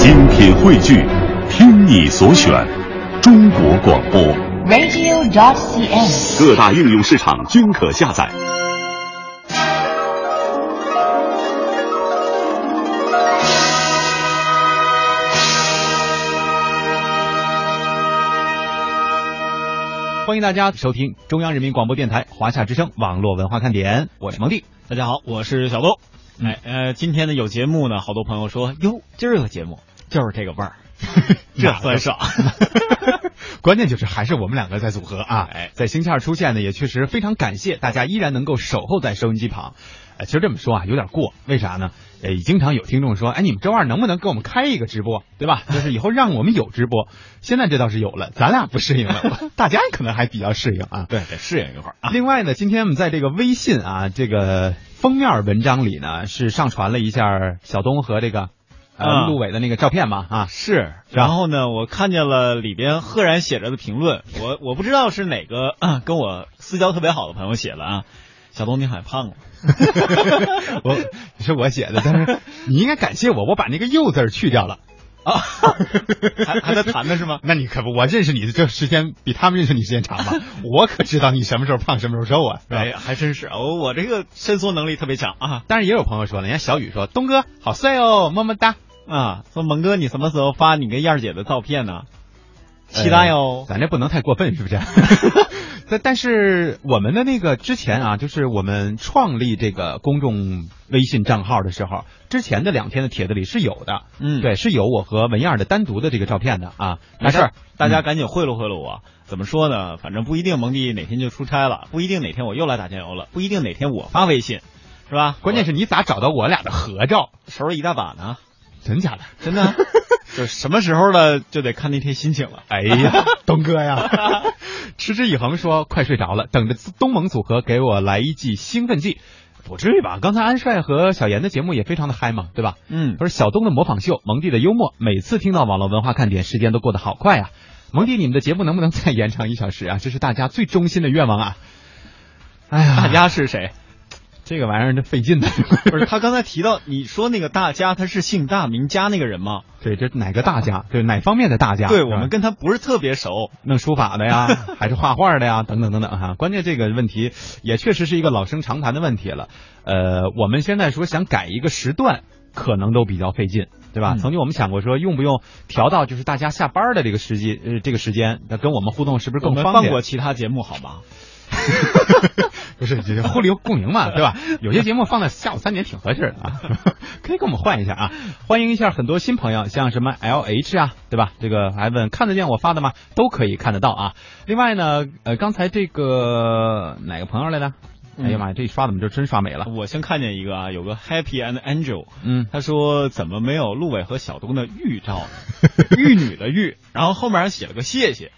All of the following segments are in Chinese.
精品汇聚，听你所选，中国广播。radio.dot.cn，。各大应用市场均可下载。欢迎大家收听中央人民广播电台华夏之声网络文化看点，我是蒙蒂。大家好，我是小东。哎呃，今天呢有节目呢，好多朋友说哟，今儿有节目，就是这个味儿，这算爽。关键就是还是我们两个在组合啊，哎在星期二出现呢，也确实非常感谢大家依然能够守候在收音机旁。呃，其实这么说啊，有点过，为啥呢？呃，经常有听众说，哎，你们周二能不能给我们开一个直播，对吧？就是以后让我们有直播。现在这倒是有了，咱俩不适应了，大家可能还比较适应啊。对，得适应一会儿啊。另外呢，今天我们在这个微信啊这个封面文章里呢，是上传了一下小东和这个呃啊陆伟的那个照片嘛啊，是，然后呢，我看见了里边赫然写着的评论，我我不知道是哪个、啊跟我私交特别好的朋友写的啊。小东，你还胖了。我是我写的，但是你应该感谢我，我把那个“又”字去掉了。啊，还还在谈呢是吗？那你可不，我认识你的这时间比他们认识你时间长吧？我可知道你什么时候胖，什么时候瘦啊？哎，还真是，我我这个伸缩能力特别强啊当然也有朋友说了，人家小雨说：“东哥好帅哦，么么哒。啊！说蒙哥，你什么时候发你跟燕儿姐的照片呢？期待哦。咱这不能太过分，是不是？但但是我们的那个之前啊，就是我们创立这个公众微信账号的时候，之前的两天的帖子里是有的，嗯，对，是有我和文燕的单独的这个照片的啊。没事，大家赶紧贿赂贿赂我。怎么说呢？反正不一定蒙蒂哪天就出差了，不一定哪天我又来打酱油了，不一定哪天我发微信，是吧？关键是你咋找到我俩的合照？手里一大把呢，真假的？真的。就什么时候了，就得看那天心情了。哎呀，东哥呀，持之以恒说快睡着了，等着东盟组合给我来一剂兴奋剂。不至于吧？刚才安帅和小严的节目也非常的嗨嘛，对吧？嗯他说小东的模仿秀，蒙蒂的幽默，每次听到网络文化看点，时间都过得好快啊！蒙蒂，你们的节目能不能再延长一小时啊？这是大家最衷心的愿望啊！哎呀，大家是谁？这个玩意儿这费劲的，不是他刚才提到你说那个大家，他是姓大名家那个人吗？对，这哪个大家？对，哪方面的大家？对我们跟他不是特别熟。弄书法的呀，还是画画的呀，等等等等哈。关键这个问题也确实是一个老生常谈的问题了。呃，我们现在说想改一个时段，可能都比较费劲，对吧？嗯曾经我们想过说，用不用调到就是大家下班的这个时机，呃，这个时间，那跟我们互动是不是更方便？放过其他节目好吗？不是，就是互利共赢嘛，对吧？有些节目放在下午三点挺合适的啊，可以跟我们换一下啊。欢迎一下很多新朋友，像什么 L H 啊，对吧？这个还问看得见我发的吗？都可以看得到啊。另外呢，呃，刚才这个哪个朋友来的？哎呀妈呀，这一刷怎么就真刷没了？我先看见一个啊，有个 Happy and Angel，嗯，他说怎么没有陆伟和小东的玉照？玉女的玉，然后后面还写了个谢谢。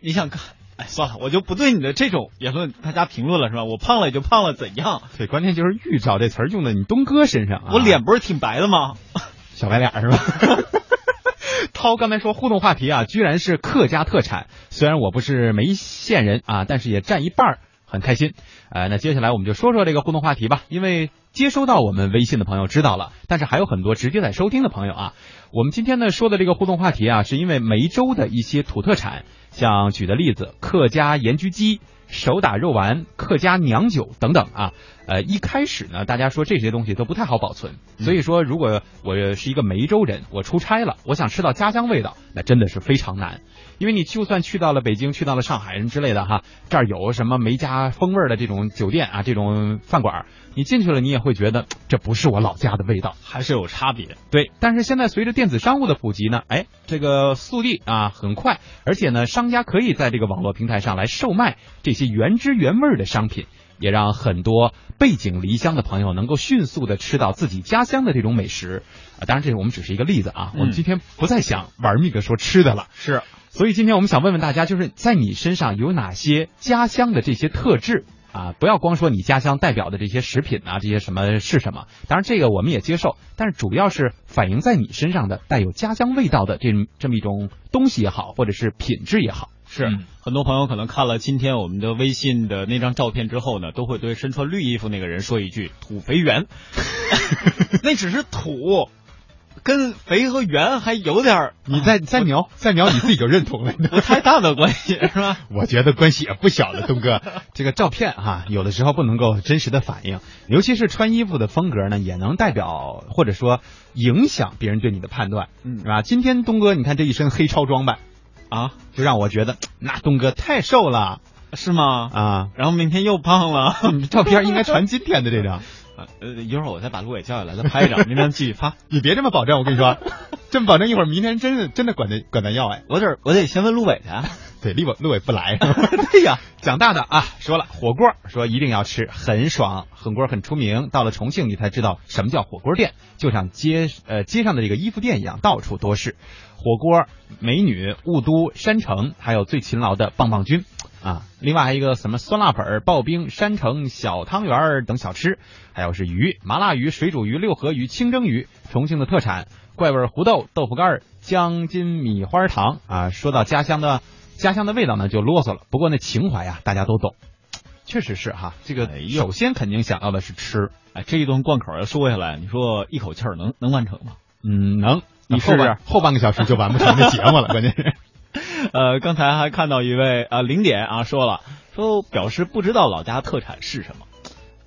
你想看？哎，算了，我就不对你的这种言论大家评论了，是吧？我胖了也就胖了，怎样？对，关键就是“预兆”这词儿用在你东哥身上啊。我脸不是挺白的吗？小白脸是吧？涛刚才说互动话题啊，居然是客家特产。虽然我不是梅县人啊，但是也占一半儿，很开心。呃，那接下来我们就说说这个互动话题吧。因为接收到我们微信的朋友知道了，但是还有很多直接在收听的朋友啊。我们今天呢说的这个互动话题啊，是因为梅州的一些土特产，像举的例子，客家盐焗鸡。手打肉丸、客家娘酒等等啊，呃，一开始呢，大家说这些东西都不太好保存，所以说如果我是一个梅州人，我出差了，我想吃到家乡味道，那真的是非常难，因为你就算去到了北京、去到了上海人之类的哈，这儿有什么梅家风味的这种酒店啊，这种饭馆，你进去了，你也会觉得这不是我老家的味道，还是有差别。对，但是现在随着电子商务的普及呢，哎，这个速递啊很快，而且呢，商家可以在这个网络平台上来售卖这些原汁原味的商品，也让很多背井离乡的朋友能够迅速的吃到自己家乡的这种美食啊。当然，这我们只是一个例子啊，我们今天不再想玩命的说吃的了，是，所以今天我们想问问大家，就是在你身上有哪些家乡的这些特质？啊，不要光说你家乡代表的这些食品啊，这些什么是什么？当然这个我们也接受，但是主要是反映在你身上的带有家乡味道的这这么一种东西也好，或者是品质也好。是、嗯很多朋友可能看了今天我们的微信的那张照片之后呢，都会对身穿绿衣服那个人说一句“土肥圆”，那只是土，跟肥和圆还有点儿你再再描再描，你自己就认同了。不太大的关系，是吧？我觉得关系也不小了，东哥。这个照片哈、有的时候不能够真实的反映，尤其是穿衣服的风格呢，也能代表或者说影响别人对你的判断，嗯是吧？今天东哥，你看这一身黑超装扮，啊，就让我觉得那东哥太瘦了是吗？啊！然后明天又胖了。你照片应该传今天的这张，呃，一会儿我再把陆伟叫下来，再拍一张，明天继续发。你别这么保证，我跟你说，这么保证一会儿明天真的真的管咱管咱要哎。我得我得先问陆伟去啊。对，陆伟陆伟不来。对呀，讲大的啊，说了火锅，说一定要吃，很爽，火锅很出名。到了重庆，你才知道什么叫火锅店，就像街呃街上的这个衣服店一样，到处都是火锅、美女、雾都、山城，还有最勤劳的棒棒军啊。另外还有一个什么酸辣粉儿、刨冰、山城小汤圆儿等小吃，还有是鱼、麻辣鱼、水煮鱼、六合鱼、清蒸鱼，重庆的特产。怪味胡豆、豆腐干儿、姜筋米花糖啊。说到家乡的家乡的味道呢，就啰嗦了。不过那情怀呀，大家都懂。确实是哈，这个首先肯定想到的是吃，哎，这一顿贯口要说下来，你说一口气儿能能完成吗？嗯，能。你试试后半个小时就完不成这节目了，关键是。呃，刚才还看到一位啊零点啊说了，说表示不知道老家特产是什么。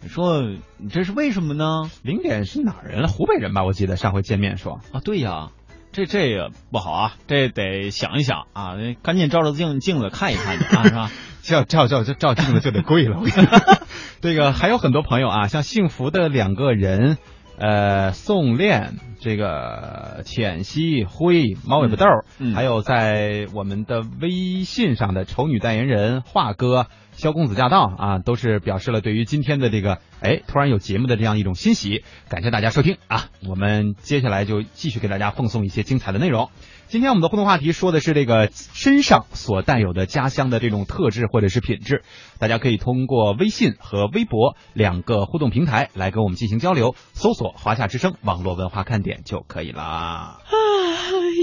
你说你这是为什么呢？零点是哪儿人了？湖北人吧？我记得上回见面说。啊，对呀，这这也不好啊，这得想一想啊，那赶紧照照镜镜子看一看去啊，是吧？照照照照照镜子就得跪了。我跟你说这个还有很多朋友啊，像幸福的两个人，呃，宋恋，这个浅溪灰、猫尾巴豆，嗯嗯还有在我们的微信上的丑女代言人华哥。萧公子驾到啊，都是表示了对于今天的这个哎突然有节目的这样一种欣喜，感谢大家收听啊！我们接下来就继续给大家奉送一些精彩的内容。今天我们的互动话题说的是这个身上所带有的家乡的这种特质或者是品质，大家可以通过微信和微博两个互动平台来跟我们进行交流，搜索“华夏之声网络文化看点”就可以啦。啊，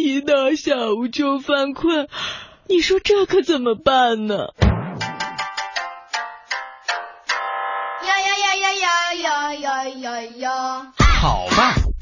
一到下午就犯困，你说这可怎么办呢？呀呀呀呀呀呀呀呀呀！好吧，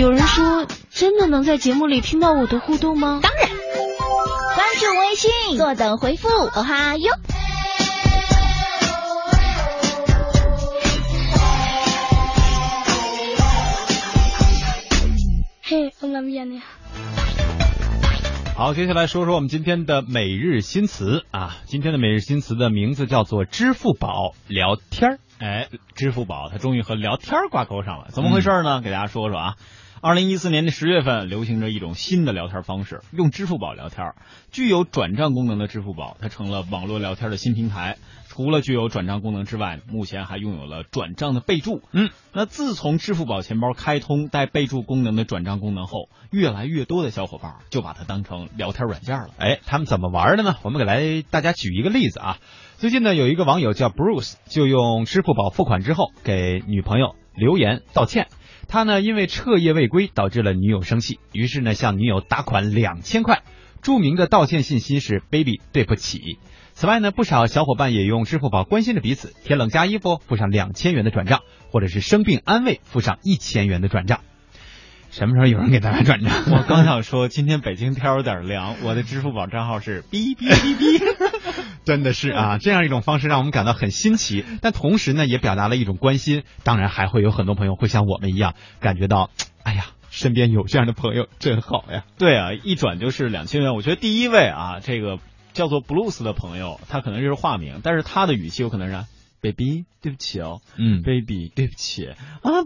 有人说，真的能在节目里听到我的互动吗？当然，关注微信，坐等回复，哦哈哟。嘿，我那边呢？好，接下来说说我们今天的每日新词啊。今天的每日新词的名字叫做支付宝聊天儿。哎，支付宝它终于和聊天儿挂钩上了，怎么回事呢？给大家说说啊。二零一四年的十月份，流行着一种新的聊天方式，用支付宝聊天。具有转账功能的支付宝，它成了网络聊天的新平台。除了具有转账功能之外，目前还拥有了转账的备注。嗯，那自从支付宝钱包开通带备注功能的转账功能后，越来越多的小伙伴就把它当成聊天软件了。哎，他们怎么玩的呢？我们给来大家举一个例子啊。最近呢，有一个网友叫 Bruce，就用支付宝付款之后给女朋友留言道歉。他呢因为彻夜未归导致了女友生气，于是呢向女友打款两千块。著名的道歉信息是 “baby 对不起”。此外呢，不少小伙伴也用支付宝关心着彼此，天冷加衣服付上两千元的转账，或者是生病安慰付上一千元的转账。什么时候有人给大家转账？我刚想说，今天北京天有点凉，我的支付宝账号是哔哔哔哔。真的是啊，这样一种方式让我们感到很新奇，但同时呢，也表达了一种关心。当然，还会有很多朋友会像我们一样，感觉到，哎呀，身边有这样的朋友真好呀。对啊，一转就是两千元。我觉得第一位啊，这个叫做 Blues 的朋友，他可能就是化名，但是他的语气有可能是 “baby，对不起哦嗯，，baby，对不起啊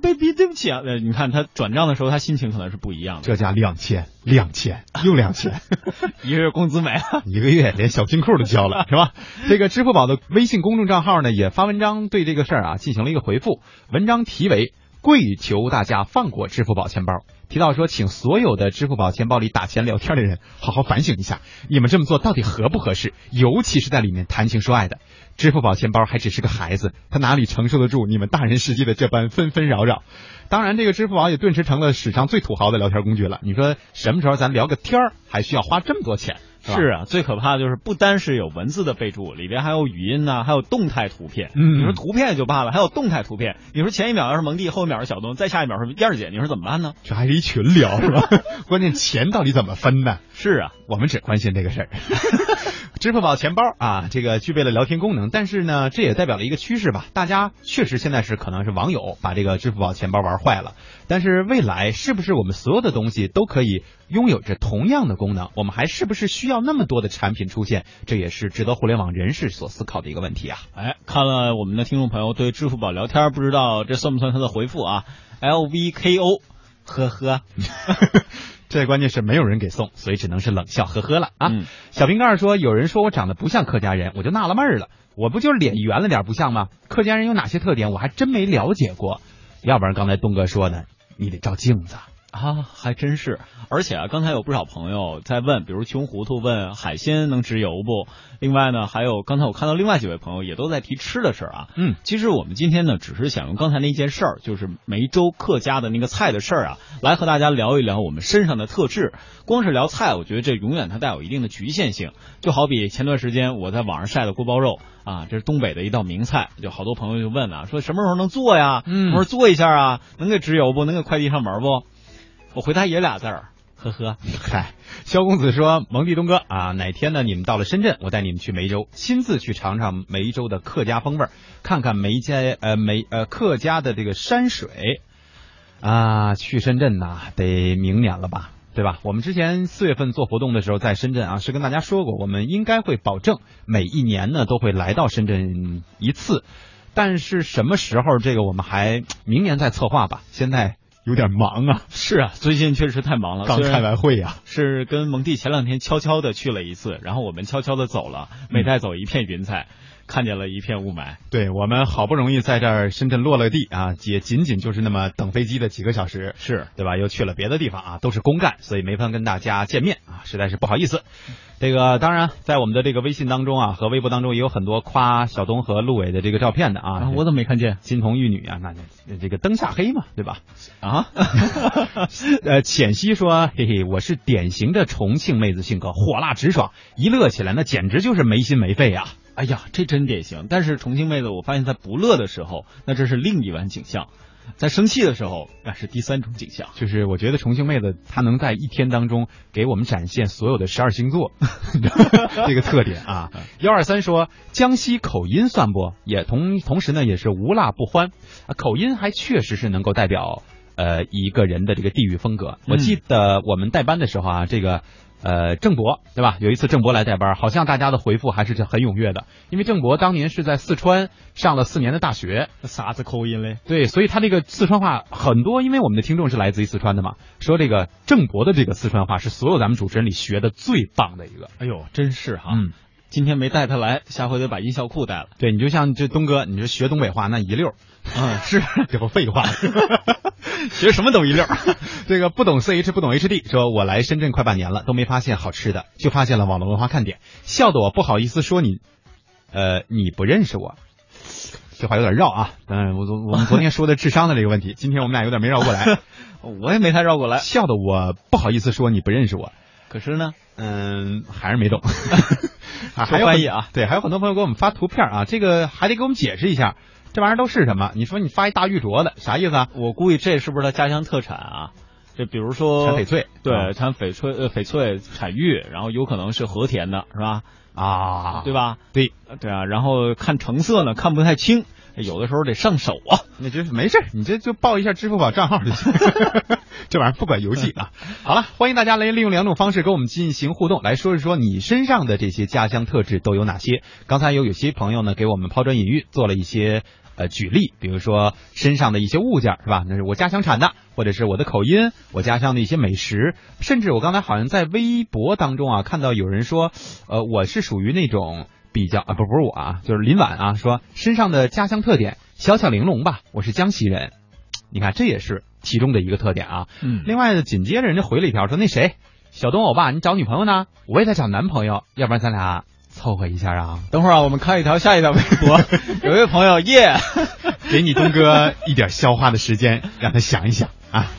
，baby，对不起啊。呃，你看他转账的时候，他心情可能是不一样的。这家两千，两千又两千，一个月工资没了。一个月连小金库都交了，是吧？这个支付宝的微信公众账号呢，也发文章对这个事儿啊进行了一个回复。文章题为跪求大家放过支付宝钱包。提到说，请所有的支付宝钱包里打钱聊天的人好好反省一下，你们这么做到底合不合适？尤其是在里面谈情说爱的，支付宝钱包还只是个孩子，他哪里承受得住你们大人世界的这般纷纷扰扰？当然，这个支付宝也顿时成了史上最土豪的聊天工具了。你说什么时候咱聊个天儿还需要花这么多钱？吧是啊，最可怕的就是不单是有文字的备注，里边还有语音呢、还有动态图片。嗯你说图片也就罢了，还有动态图片。你说前一秒要是蒙蒂，后一秒是小东，再下一秒是燕儿姐，你说怎么办呢？这还是一群聊是吧？关键钱到底怎么分呢？是啊，我们只关心这个事儿。支付宝钱包啊，这个具备了聊天功能，但是呢，这也代表了一个趋势吧。大家确实现在是可能是网友把这个支付宝钱包玩坏了，但是未来是不是我们所有的东西都可以拥有着同样的功能？我们还是不是需要那么多的产品出现？这也是值得互联网人士所思考的一个问题啊。哎，看了我们的听众朋友对支付宝聊天，不知道这算不算他的回复啊？LVKO，呵呵，这关键是没有人给送，所以只能是冷笑呵呵了啊。嗯小瓶盖说，有人说我长得不像客家人，我就纳了闷儿了，我不就是脸圆了点不像吗？客家人有哪些特点，我还真没了解过。要不然刚才东哥说的，你得照镜子。啊，还真是。而且啊，刚才有不少朋友在问，比如穷糊涂问海鲜能直邮不？另外呢，还有刚才我看到另外几位朋友也都在提吃的事儿啊。嗯，其实我们今天呢，只是想用刚才那件事儿，就是梅州客家的那个菜的事儿啊，来和大家聊一聊我们身上的特质。光是聊菜，我觉得这永远它带有一定的局限性。就好比前段时间我在网上晒的锅包肉啊，这是东北的一道名菜，就好多朋友就问啊，说什么时候能做呀？嗯我说做一下啊，能给直邮不？能给快递上门不？我回答也俩字儿，呵呵。嗨，萧公子说，蒙蒂东哥啊，哪天呢你们到了深圳，我带你们去梅州，亲自去尝尝梅州的客家风味儿，看看梅家呃梅呃客家的这个山水啊。去深圳呐、得明年了吧？对吧？我们之前四月份做活动的时候，在深圳啊，是跟大家说过，我们应该会保证每一年呢都会来到深圳一次，但是什么时候这个我们还明年再策划吧。现在有点忙啊，是啊，最近确实太忙了，刚开完会呀、是跟蒙蒂前两天悄悄的去了一次，然后我们悄悄的走了，没带走一片云彩，看见了一片雾霾。对我们好不容易在这儿深圳落了地啊，也仅仅就是那么等飞机的几个小时，是对吧？又去了别的地方啊，都是公干，所以没法跟大家见面啊，实在是不好意思。这个当然，在我们的这个微信当中啊和微博当中也有很多夸小东和陆伟的这个照片的啊，啊，我怎么没看见金童玉女啊，那那这个灯下黑嘛，对吧？啊？呃，浅析说，嘿嘿，我是典型的重庆妹子性格，火辣直爽，一乐起来那简直就是没心没肺啊。哎呀，这真典型。但是重庆妹子，我发现她不乐的时候，那这是另一番景象；在生气的时候，那是第三种景象。就是我觉得重庆妹子她能在一天当中给我们展现所有的十二星座 这个特点啊。幺二三说江西口音算不？也同同时呢也是无辣不欢啊，口音还确实是能够代表呃一个人的这个地域风格。我记得我们带班的时候啊，这个。呃，郑博对吧？有一次郑博来带班，好像大家的回复还是很踊跃的，因为郑博当年是在四川上了四年的大学，啥子口音嘞？对，所以他这个四川话很多，因为我们的听众是来自于四川的嘛，说这个郑博的这个四川话是所有咱们主持人里学的最棒的一个。哎呦，真是哈！嗯，今天没带他来，下回得把音效库带了。对你就像这东哥，你这学东北话那一溜儿，啊，是 这不废话。学什么都一溜儿。这个不懂 CH 不懂 HD，说我来深圳快半年了，都没发现好吃的，就发现了网络文化看点，笑得我不好意思说你，呃，你不认识我。这话有点绕啊，嗯，我昨我们昨天说的智商的这个问题，今天我们俩有点没绕过来，我也没太绕过来。笑得我不好意思说你不认识我。可是呢，嗯，还是没懂。啊，还有译啊，对，还有很多朋友给我们发图片啊，这个还得给我们解释一下，这玩意儿都是什么？你说你发一大玉镯子，啥意思啊？我估计这是不是他家乡特产啊？这比如说产翡翠，对，啊产翡翠呃翡翠产玉，然后有可能是和田的，是吧？啊，对吧？对，对啊，然后看成色呢，看不太清，有的时候得上手啊。那就是没事，你这就报一下支付宝账号就行。这玩意儿不管邮寄啊。好了，欢迎大家来利用两种方式跟我们进行互动，来说一说你身上的这些家乡特质都有哪些。刚才有有些朋友呢给我们抛砖引玉，做了一些呃举例，比如说身上的一些物件是吧？那是我家乡产的，或者是我的口音，我家乡的一些美食，甚至我刚才好像在微博当中啊看到有人说，呃，我是属于那种。比较啊不不是我啊，就是林婉啊说身上的家乡特点小巧玲珑吧，我是江西人，你看这也是其中的一个特点啊。嗯另外呢，紧接着人家回了一条说那谁，小东欧巴，你找女朋友呢？我也在找男朋友，要不然咱俩凑合一下啊。等会儿啊，我们看一条下一条微博，有一位朋友耶，给你东哥一点消化的时间，让他想一想啊。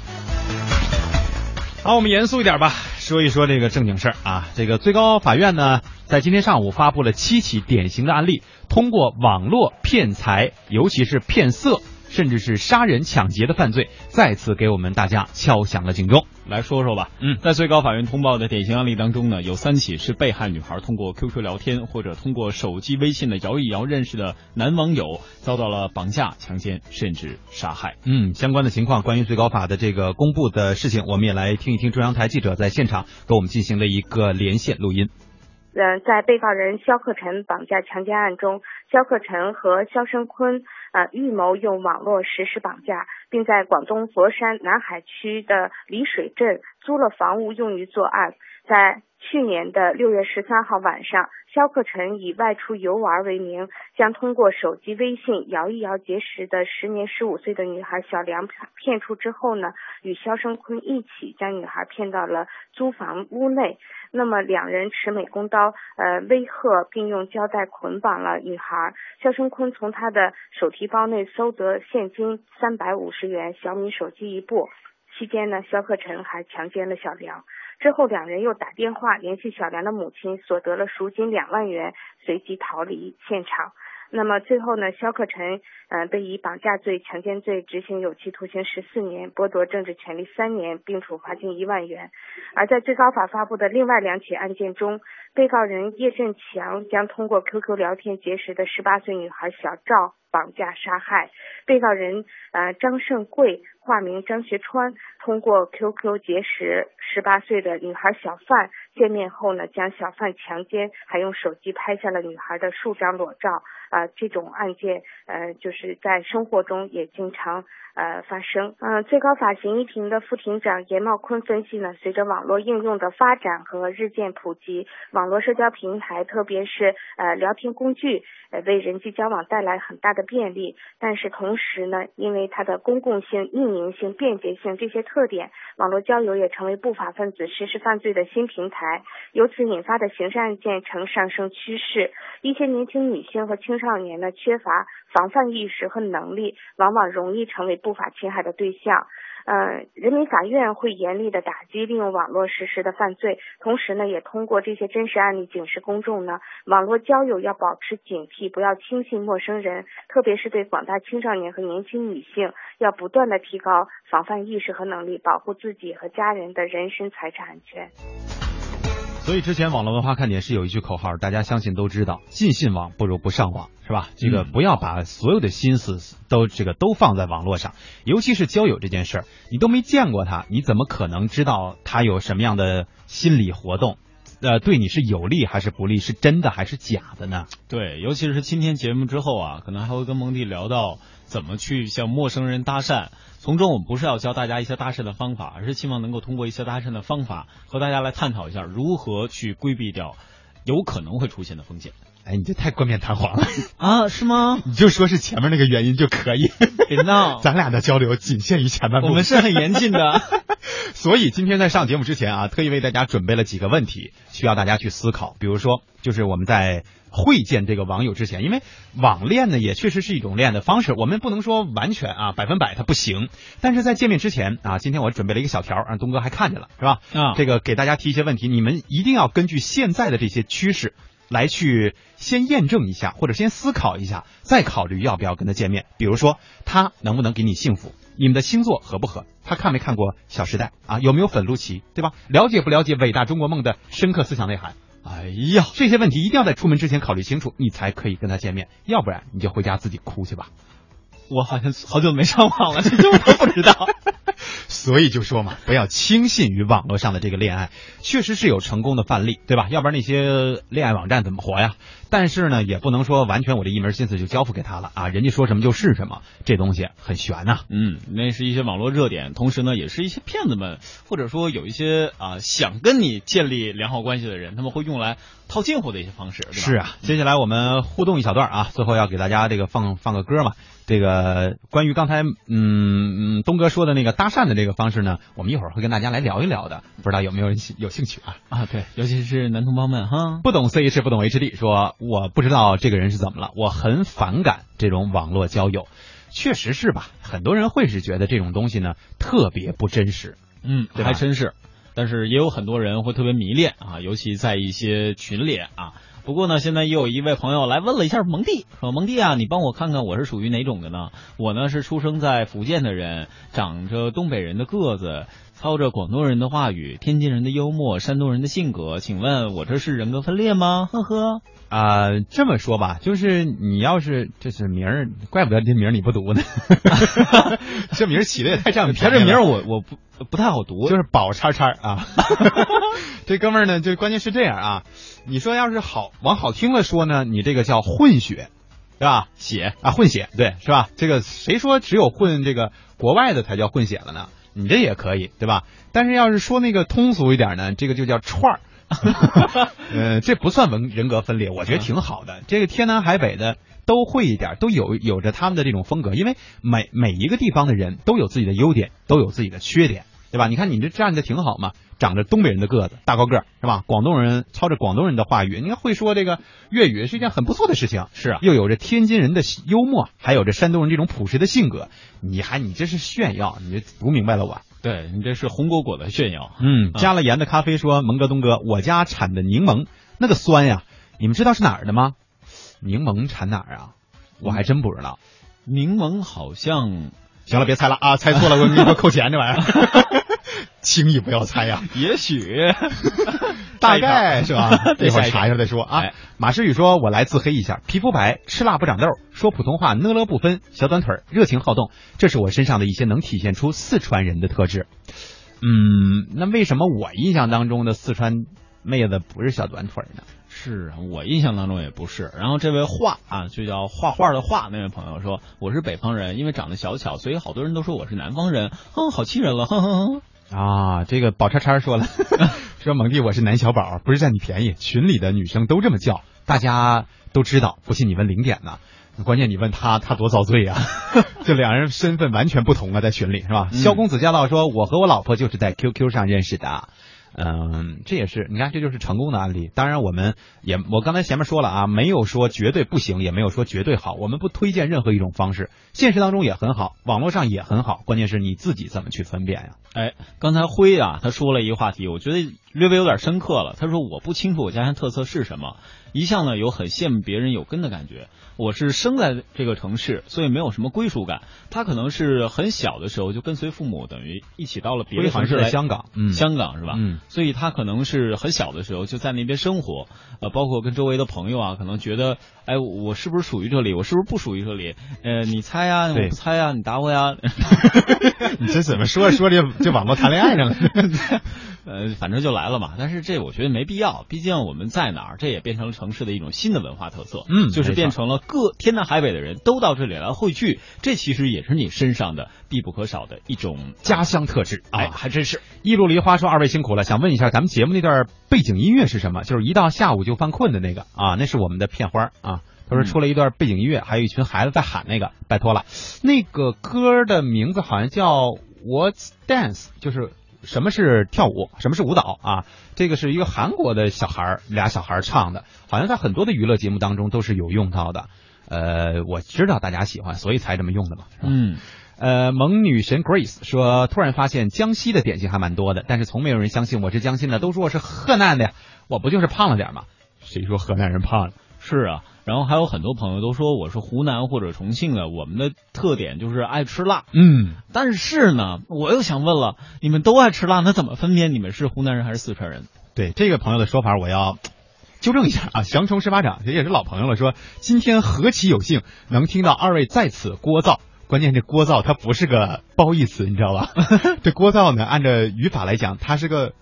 好，我们严肃一点吧，说一说这个正经事儿啊。这个最高法院呢，在今天上午发布了七起典型的案例，通过网络骗财，尤其是骗色，甚至是杀人抢劫的犯罪，再次给我们大家敲响了警钟。来说说吧。嗯在最高法院通报的典型案例当中呢，有三起是被害女孩通过 QQ 聊天或者通过手机微信的摇一摇认识的男网友，遭到了绑架、强奸甚至杀害。嗯，相关的情况，关于最高法的这个公布的事情，我们也来听一听中央台记者在现场给我们进行了一个连线录音。呃，在被告人肖克晨绑架强奸案中，肖克晨和肖申坤呃预谋用网络实施绑架，并在广东佛山南海区的里水镇租了房屋用于作案。在去年的六月十三号晚上，肖克晨以外出游玩为名，将通过手机微信摇一摇结识的时年十五岁的女孩小梁骗出之后呢，与肖申坤一起将女孩骗到了租房屋内。那么两人持美工刀，呃，威吓并用胶带捆绑了女孩。肖申坤从他的手提包内搜得现金三百五十元、小米手机一部。期间呢，肖克晨还强奸了小梁。之后，两人又打电话联系小梁的母亲，所得了赎金两万元，随即逃离现场。那么最后呢，肖克晨呃被以绑架罪、强奸罪执行有期徒刑十四年，剥夺政治权利三年，并处罚金一万元。而在最高法发布的另外两起案件中，被告人叶振强将通过 QQ 聊天结识的十八岁女孩小赵绑架杀害。被告人呃张胜贵化名张学川，通过 QQ 结识十八岁的女孩小范，见面后呢，将小范强奸，还用手机拍下了女孩的数张裸照。啊、这种案件呃就是在生活中也经常呃发生。嗯、最高法刑一庭的副庭长严茂坤分析呢，随着网络应用的发展和日渐普及，网络社交平台特别是呃聊天工具，呃为人际交往带来很大的便利。但是同时呢，因为它的公共性、匿名性、便捷性这些特点，网络交友也成为不法分子实施犯罪的新平台。由此引发的刑事案件呈上升趋势。一些年轻女性和青青少年呢，缺乏防范意识和能力，往往容易成为不法侵害的对象。呃，人民法院会严厉的打击利用网络实施的犯罪，同时呢，也通过这些真实案例警示公众呢，网络交友要保持警惕，不要轻信陌生人，特别是对广大青少年和年轻女性，要不断的提高防范意识和能力，保护自己和家人的人身财产安全。所以之前网络文化看点是有一句口号，大家相信都知道，尽信网不如不上网，是吧？这个嗯不要把所有的心思都这个都放在网络上，尤其是交友这件事儿，你都没见过他，你怎么可能知道他有什么样的心理活动？呃，对你是有利还是不利？是真的还是假的呢？对，尤其是今天节目之后啊，可能还会跟蒙蒂聊到怎么去向陌生人搭讪。从中我们不是要教大家一些搭讪的方法，而是希望能够通过一些搭讪的方法和大家来探讨一下如何去规避掉有可能会出现的风险。哎，你这太冠冕堂皇了，啊？是吗？你就说是前面那个原因就可以。别闹，咱俩的交流仅限于前半部分。我们是很严谨的。所以今天在上节目之前啊，特意为大家准备了几个问题，需要大家去思考。比如说，就是我们在会见这个网友之前，因为网恋呢也确实是一种恋爱的方式，我们不能说完全啊百分百它不行。但是在见面之前啊，今天我准备了一个小条，让东哥还看见了，是吧？啊这个给大家提一些问题，你们一定要根据现在的这些趋势。来去先验证一下，或者先思考一下，再考虑要不要跟他见面。比如说，他能不能给你幸福？你们的星座合不合？他看没看过《小时代》啊？有没有粉露琪？对吧？了解不了解伟大中国梦的深刻思想内涵？哎呀，这些问题一定要在出门之前考虑清楚，你才可以跟他见面，要不然你就回家自己哭去吧。我好像好久没上网了，这我都不知道。所以就说嘛，不要轻信于网络上的这个恋爱，确实是有成功的范例，对吧？要不然那些恋爱网站怎么活呀？但是呢，也不能说完全我这一门心思就交付给他了啊，人家说什么就是什么，这东西很悬呐、嗯，那是一些网络热点，同时呢，也是一些骗子们，或者说有一些啊、想跟你建立良好关系的人，他们会用来套近乎的一些方式，是啊，接下来我们互动一小段啊，最后要给大家这个放放个歌嘛。这个关于刚才嗯嗯东哥说的那个搭讪的这个方式呢，我们一会儿会跟大家来聊一聊的，不知道有没有人有兴趣啊？啊，对，尤其是男同胞们哈，不懂 CH 不懂 HD，说我不知道这个人是怎么了，我很反感这种网络交友，确实是吧？很多人会是觉得这种东西呢特别不真实，嗯，还真是。但是也有很多人会特别迷恋啊，尤其在一些群里啊。不过呢，现在又有一位朋友来问了一下蒙蒂，说蒙蒂啊，你帮我看看我是属于哪种的呢？我呢是出生在福建的人，长着东北人的个子，操着广东人的话语，天津人的幽默，山东人的性格。请问我这是人格分裂吗？呵呵。啊、这么说吧，就是你要是这是名儿，怪不得这名儿你不读呢，这名儿起的也太占他 这名儿我我不不太好读，就是宝叉叉啊。这哥们儿呢，就关键是这样啊，你说要是好往好听了说呢，你这个叫混血，对吧？血啊，混血，对，是吧？这个谁说只有混这个国外的才叫混血了呢？你这也可以，对吧？但是要是说那个通俗一点呢，这个就叫串儿。呃，这不算文人格分裂，我觉得挺好的。这个天南海北的都会一点，都有有着他们的这种风格，因为每每一个地方的人都有自己的优点，都有自己的缺点，对吧？你看你这站的挺好嘛，长着东北人的个子，大高个儿，是吧？广东人操着广东人的话语，你看会说这个粤语是一件很不错的事情。是啊，又有着天津人的幽默，还有着山东人这种朴实的性格，你还你这是炫耀，你这读明白了我？对你这是红果果的炫耀。嗯，加了盐的咖啡说：“蒙哥东哥，我家产的柠檬那个酸呀，你们知道是哪儿的吗？柠檬产哪儿啊？我还真不知道。柠檬好像行了，别猜了啊，猜错了我给你给我扣钱这玩意儿，轻易不要猜呀。也许 大概是吧？对一会儿查一下再说啊哎。马诗雨说：“我来自黑一下，皮肤白，吃辣不长痘，说普通话呢了不分，小短腿，热情好动，这是我身上的一些能体现出四川人的特质。”嗯，那为什么我印象当中的四川妹子不是小短腿呢？是我印象当中也不是。然后这位画啊，就叫画画的画那位朋友说，我是北方人，因为长得小巧，所以好多人都说我是南方人。哼，好气人了，哼哼哼。啊，这个宝叉叉说了，说蒙弟我是男小宝，不是占你便宜，群里的女生都这么叫，大家都知道，不信你问零点呢。关键你问他，他多遭罪呀、这两人身份完全不同啊，在群里是吧？嗯萧公子驾到说，我和我老婆就是在 QQ 上认识的。嗯，这也是，你看，这就是成功的案例。当然，我们也，我刚才前面说了啊，没有说绝对不行，也没有说绝对好，我们不推荐任何一种方式。现实当中也很好，网络上也很好，关键是你自己怎么去分辨呀、哎，刚才辉啊，他说了一个话题，我觉得略微有点深刻了。他说我不清楚我家乡特色是什么，一向呢有很羡慕别人有根的感觉。我是生在这个城市，所以没有什么归属感。他可能是很小的时候就跟随父母，等于一起到了别的城市来。香港，嗯，香港是吧？嗯，所以他可能是很小的时候就在那边生活，呃，包括跟周围的朋友啊，可能觉得，哎，我是不是属于这里？我是不是不属于这里？呃，你猜呀，我不猜呀，你答我呀。你这怎么说着说着就网络谈恋爱上了？呃，反正就来了嘛。但是这我觉得没必要，毕竟我们在哪儿，这也变成了城市的一种新的文化特色。嗯就是变成了各天南海北的人都到这里来汇聚，这其实也是你身上的必不可少的一种家乡特质哎，啊！还真是。一路梨花说：“二位辛苦了，想问一下，咱们节目那段背景音乐是什么？就是一到下午就犯困的那个啊，那是我们的片花啊。他说出了一段背景音乐，还有一群孩子在喊那个，拜托了。那个歌的名字好像叫 What's Dance，就是什么是跳舞，什么是舞蹈啊？这个是一个韩国的小孩儿，俩小孩儿唱的，好像在很多的娱乐节目当中都是有用到的。呃，我知道大家喜欢，所以才这么用的嘛。是吧嗯，呃，萌女神 Grace 说，突然发现江西的点心还蛮多的，但是从没有人相信我是江西的，都说我是河南的呀，我不就是胖了点吗？谁说河南人胖了？是啊。然后还有很多朋友都说我是湖南或者重庆的，我们的特点就是爱吃辣。嗯，但是呢，我又想问了，你们都爱吃辣，那怎么分辨你们是湖南人还是四川人？对这个朋友的说法，我要纠正一下啊。降虫十八掌，这也是老朋友了，说今天何其有幸能听到二位在此聒噪。关键这聒噪它不是个褒义词，你知道吧？这聒噪呢，按照语法来讲，它是个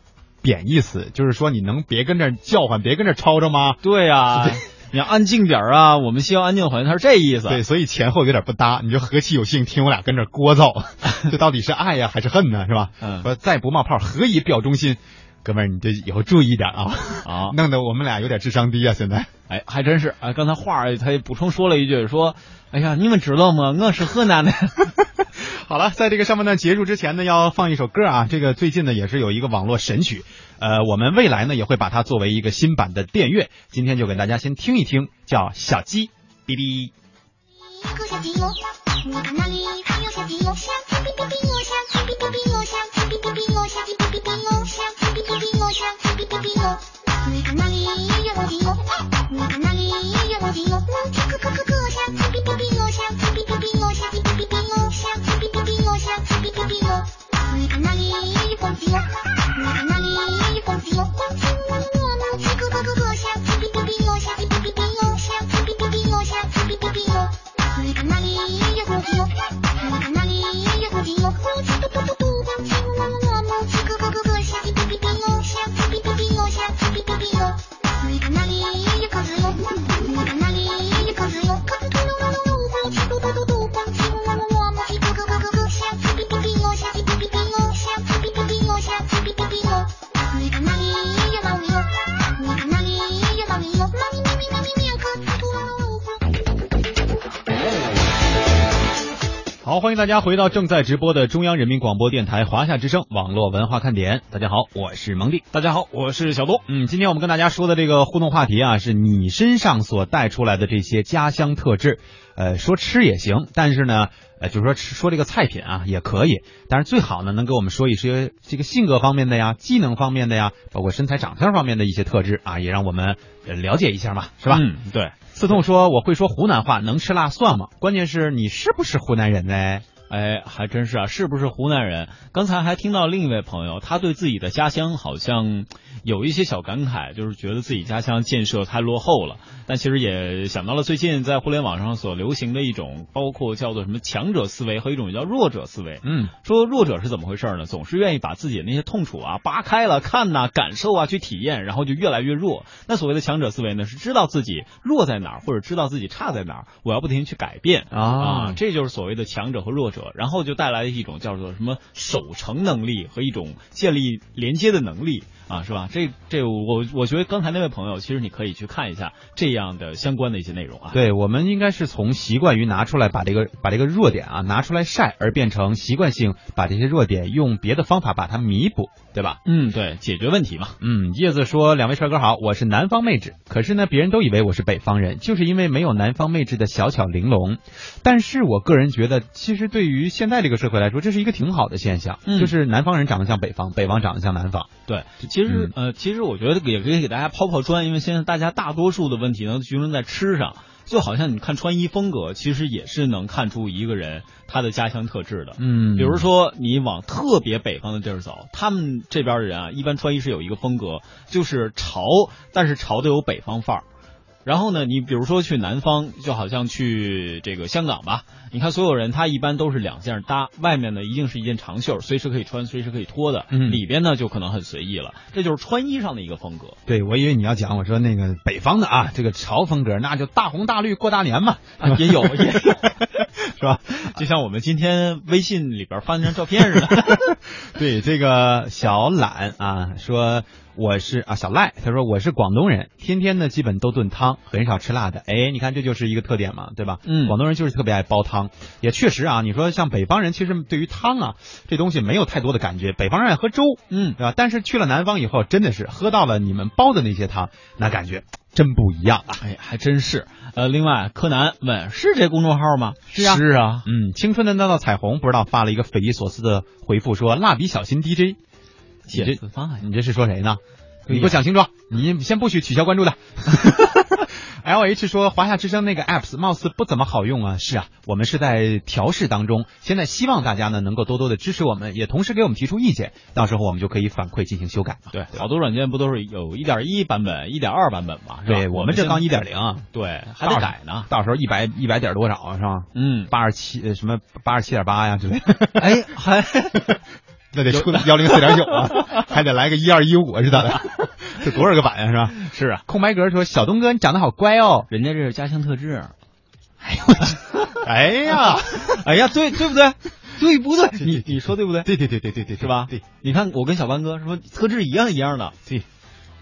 贬义词，就是说你能别跟这儿叫唤，别跟这儿吵吵吗？对呀、你要安静点儿啊！我们希望安静的环境，他是这意思。对，所以前后有点不搭。你就何其有幸听我俩跟这聒噪，这到底是爱呀还是恨呢？是吧？嗯说再不冒泡，何以表忠心？哥们儿，你这以后注意点啊，啊，弄得我们俩有点智商低啊，现在。哎，还真是啊！刚才话儿他也补充说了一句，说：“哎呀，你们知道吗？我是河南的。好了，在这个上半段结束之前呢，要放一首歌啊。这个最近呢也是有一个网络神曲，呃，我们未来呢也会把它作为一个新版的电乐。今天就给大家先听一听，叫《小鸡哔哔》。小小鸡哟，你看那里还有小鸡哟，小鸡哔哔哔哟，小鸡哔哔哔哔哔哟，小鸡哔哔哔哟。你看那里欢迎大家回到正在直播的中央人民广播电台华夏之声网络文化看点。大家好，我是蒙蒂。大家好，我是小东。嗯，今天我们跟大家说的这个互动话题啊，是你身上所带出来的这些家乡特质。呃，说吃也行，但是呢，呃，就是说吃说这个菜品啊也可以，但是最好呢能给我们说一些这个性格方面的呀、技能方面的呀，包括身材长相方面的一些特质啊，也让我们呃了解一下嘛，是吧？嗯，对。刺痛说我会说湖南话，能吃辣蒜吗？关键是你是不是湖南人呢？哎，还真是啊，是不是湖南人？刚才还听到另一位朋友，他对自己的家乡好像有一些小感慨，就是觉得自己家乡建设太落后了。但其实也想到了最近在互联网上所流行的一种，包括叫做什么强者思维和一种叫弱者思维。嗯，说弱者是怎么回事呢？总是愿意把自己的那些痛楚啊扒开了看呐、感受啊去体验，然后就越来越弱。那所谓的强者思维呢，是知道自己弱在哪儿，或者知道自己差在哪儿，我要不停去改变啊这就是所谓的强者和弱者，然后就带来一种叫做什么守城能力和一种建立连接的能力啊，是吧？这这我我觉得刚才那位朋友，其实你可以去看一下这样的相关的一些内容啊。对，我们应该是从习惯于拿出来把这个把这个弱点啊拿出来晒，而变成习惯性把这些弱点用别的方法把它弥补，对吧？嗯，对，解决问题嘛。嗯，叶子说：“两位帅哥好，我是南方妹纸，可是呢，别人都以为我是北方人，就是因为没有南方妹纸的小巧玲珑。但是我个人觉得，其实对于现在这个社会来说，这是一个挺好的现象，嗯就是南方人长得像北方，北方长得像南方。对，其实、呃，其实我觉得也可以给大家抛抛砖，因为现在大家大多数的问题呢，集中在吃上。就好像你看穿衣风格，其实也是能看出一个人他的家乡特质的。嗯比如说你往特别北方的地儿走，他们这边的人啊，一般穿衣是有一个风格，就是潮，但是潮的有北方范儿。然后呢，你比如说去南方，就好像去这个香港吧，你看所有人他一般都是两件搭，外面呢一定是一件长袖，随时可以穿，随时可以脱的，嗯里边呢就可能很随意了，这就是穿衣上的一个风格。对，我以为你要讲，我说那个北方的啊，这个潮风格，那就大红大绿过大年嘛，啊，也有，也有，是吧？就像我们今天微信里边发那张照片似的。对，这个小懒啊，说我是啊小赖，他说我是广东人，天天呢基本都炖汤，很少吃辣的。哎，你看这就是一个特点嘛，对吧？嗯广东人就是特别爱煲汤，也确实啊，你说像北方人，其实对于汤啊这东西没有太多的感觉，北方人爱喝粥，嗯对吧？但是去了南方以后，真的是喝到了你们煲的那些汤，那感觉真不一样啊。哎，还真是。呃，另外，柯南问是这公众号吗？是啊是啊。嗯，青春的那道彩虹不知道发了一个匪夷所思的回复，说蜡笔小新 DJ，你这写字发呀你这是说谁呢？你给我讲清楚，你先不许取消关注的。L H 说华夏之声那个 apps 貌似不怎么好用啊，是啊，我们是在调试当中，现在希望大家呢能够多多的支持我们，也同时给我们提出意见，到时候我们就可以反馈进行修改嘛。对，好多软件不都是有一点一版本、一点二版本嘛？对，我们这刚一点零，对，还得改呢。到时候一百一百点多少啊是吧？嗯，八十七呃什么八十七点八呀之类的。哎，还 那得出幺零四点九啊，还得来个一二一五是咋的？这多少个版呀、是吧？是啊，空白格说：“小东哥，你长得好乖哦。人家这是家乡特质。哎呀，哎呀，对对不对？对不对？你你说对不对？对对对对对对，是吧？对，你看我跟小班哥说特质一样一样的，对。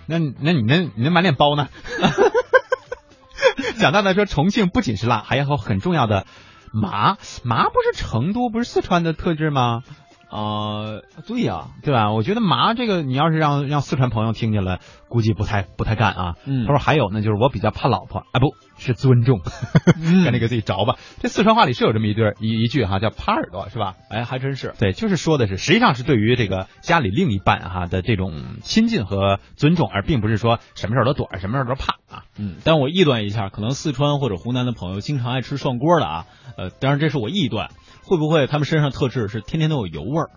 那那你那你那满脸包呢？蒋大大说，重庆不仅是辣，还有很重要的麻。麻不是成都，不是四川的特质吗？啊、对呀、对吧？我觉得麻这个，你要是让让四川朋友听见了，估计不太不太干啊。嗯他说还有呢，就是我比较怕老婆啊，不是尊重，嗯赶紧 给自己找吧。这四川话里是有这么一对一一句哈，叫耙耳朵，是吧？哎，还真是。对，就是说的是，实际上是对于这个家里另一半哈的这种亲近和尊重，而并不是说什么事儿都躲着，什么事儿都怕啊。嗯，但我臆断一下，可能四川或者湖南的朋友经常爱吃涮锅的啊，呃，当然这是我臆断，会不会他们身上特质是天天都有油味儿，